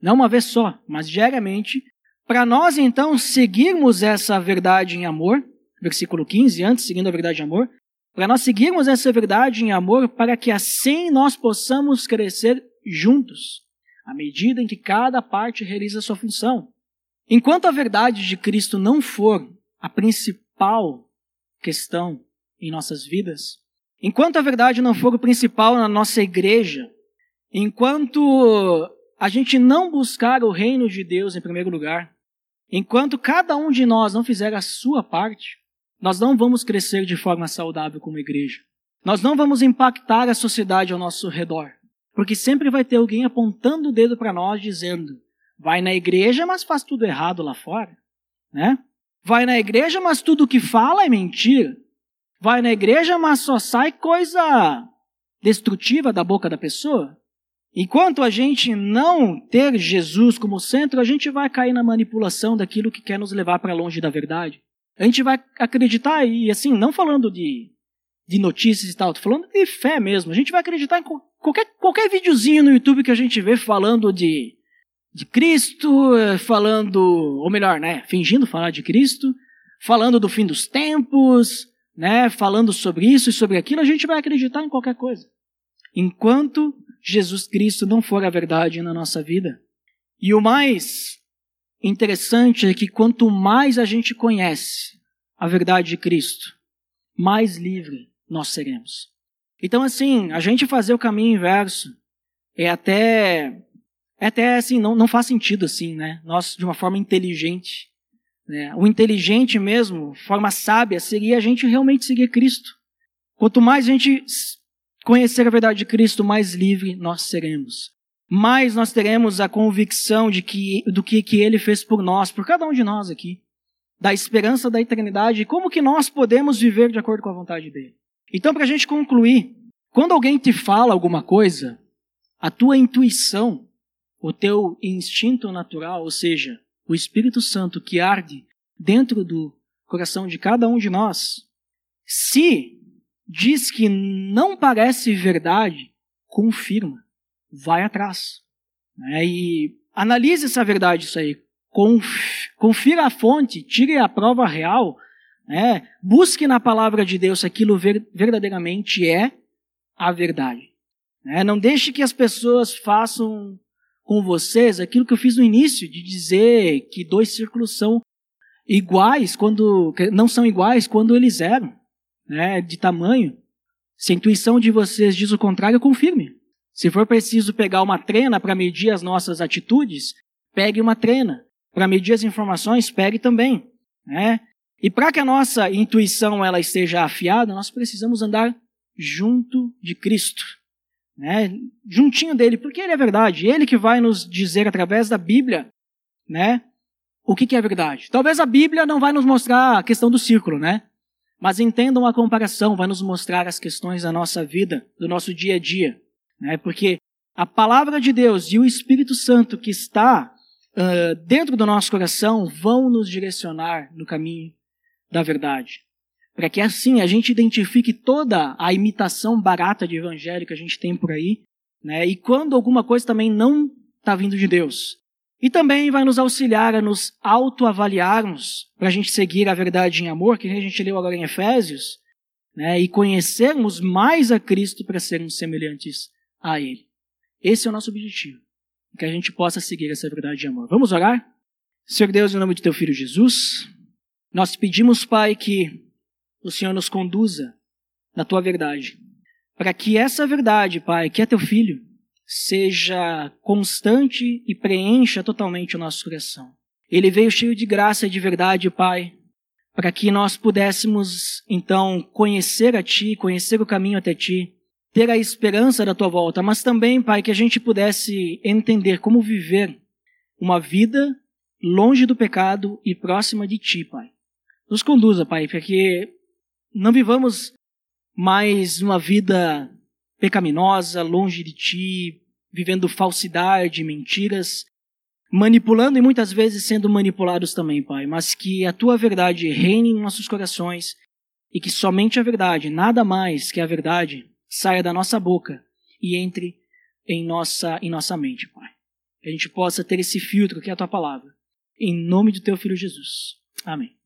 não uma vez só, mas diariamente, para nós, então, seguirmos essa verdade em amor, versículo 15, antes, seguindo a verdade em amor, para nós seguirmos essa verdade em amor, para que assim nós possamos crescer juntos, à medida em que cada parte realiza a sua função. Enquanto a verdade de Cristo não for a principal questão em nossas vidas, enquanto a verdade não for o principal na nossa igreja, enquanto a gente não buscar o reino de Deus em primeiro lugar, Enquanto cada um de nós não fizer a sua parte, nós não vamos crescer de forma saudável como igreja. Nós não vamos impactar a sociedade ao nosso redor. Porque sempre vai ter alguém apontando o dedo para nós dizendo: vai na igreja, mas faz tudo errado lá fora. Né? Vai na igreja, mas tudo que fala é mentira. Vai na igreja, mas só sai coisa destrutiva da boca da pessoa. Enquanto a gente não ter Jesus como centro, a gente vai cair na manipulação daquilo que quer nos levar para longe da verdade. A gente vai acreditar, e assim, não falando de, de notícias e tal, tô falando de fé mesmo. A gente vai acreditar em qualquer, qualquer videozinho no YouTube que a gente vê falando de, de Cristo, falando, ou melhor, né, fingindo falar de Cristo, falando do fim dos tempos, né, falando sobre isso e sobre aquilo, a gente vai acreditar em qualquer coisa. Enquanto Jesus Cristo não for a verdade na nossa vida. E o mais interessante é que quanto mais a gente conhece a verdade de Cristo, mais livre nós seremos. Então, assim, a gente fazer o caminho inverso é até, é até assim, não, não faz sentido assim, né? Nós, de uma forma inteligente, né? o inteligente mesmo, forma sábia, seria a gente realmente seguir Cristo. Quanto mais a gente conhecer a verdade de Cristo, mais livre nós seremos. Mais nós teremos a convicção de que, do que, que Ele fez por nós, por cada um de nós aqui. Da esperança da eternidade e como que nós podemos viver de acordo com a vontade dEle. Então, para a gente concluir, quando alguém te fala alguma coisa, a tua intuição, o teu instinto natural, ou seja, o Espírito Santo que arde dentro do coração de cada um de nós, se diz que não parece verdade, confirma, vai atrás. Né? E analise essa verdade, isso aí. Confira a fonte, tire a prova real, né? busque na palavra de Deus aquilo verdadeiramente é a verdade. Né? Não deixe que as pessoas façam com vocês aquilo que eu fiz no início, de dizer que dois círculos são iguais quando não são iguais quando eles eram né, de tamanho. Se a intuição de vocês diz o contrário, confirme. Se for preciso pegar uma trena para medir as nossas atitudes, pegue uma trena. Para medir as informações, pegue também. Né? E para que a nossa intuição ela esteja afiada, nós precisamos andar junto de Cristo. Né? Juntinho dele, porque ele é verdade. Ele que vai nos dizer através da Bíblia né, o que, que é verdade. Talvez a Bíblia não vai nos mostrar a questão do círculo, né? Mas entendam a comparação, vai nos mostrar as questões da nossa vida, do nosso dia a dia. Né? Porque a palavra de Deus e o Espírito Santo que está uh, dentro do nosso coração vão nos direcionar no caminho da verdade. Para que assim a gente identifique toda a imitação barata de evangelho que a gente tem por aí, né? e quando alguma coisa também não está vindo de Deus, e também vai nos auxiliar a nos autoavaliarmos, para a gente seguir a verdade em amor, que a gente leu agora em Efésios, né, e conhecermos mais a Cristo para sermos semelhantes a Ele. Esse é o nosso objetivo, que a gente possa seguir essa verdade de amor. Vamos orar? Senhor Deus, em nome de Teu Filho Jesus, nós pedimos, Pai, que o Senhor nos conduza na Tua verdade, para que essa verdade, Pai, que é Teu Filho, seja constante e preencha totalmente o nosso coração. Ele veio cheio de graça e de verdade, Pai, para que nós pudéssemos então conhecer a Ti, conhecer o caminho até Ti, ter a esperança da Tua volta, mas também, Pai, que a gente pudesse entender como viver uma vida longe do pecado e próxima de Ti, Pai. Nos conduza, Pai, para que não vivamos mais uma vida pecaminosa, longe de ti, vivendo falsidade, mentiras, manipulando e muitas vezes sendo manipulados também, Pai, mas que a tua verdade reine em nossos corações e que somente a verdade, nada mais que a verdade, saia da nossa boca e entre em nossa, em nossa mente, Pai. Que a gente possa ter esse filtro que é a tua palavra. Em nome do teu filho Jesus. Amém.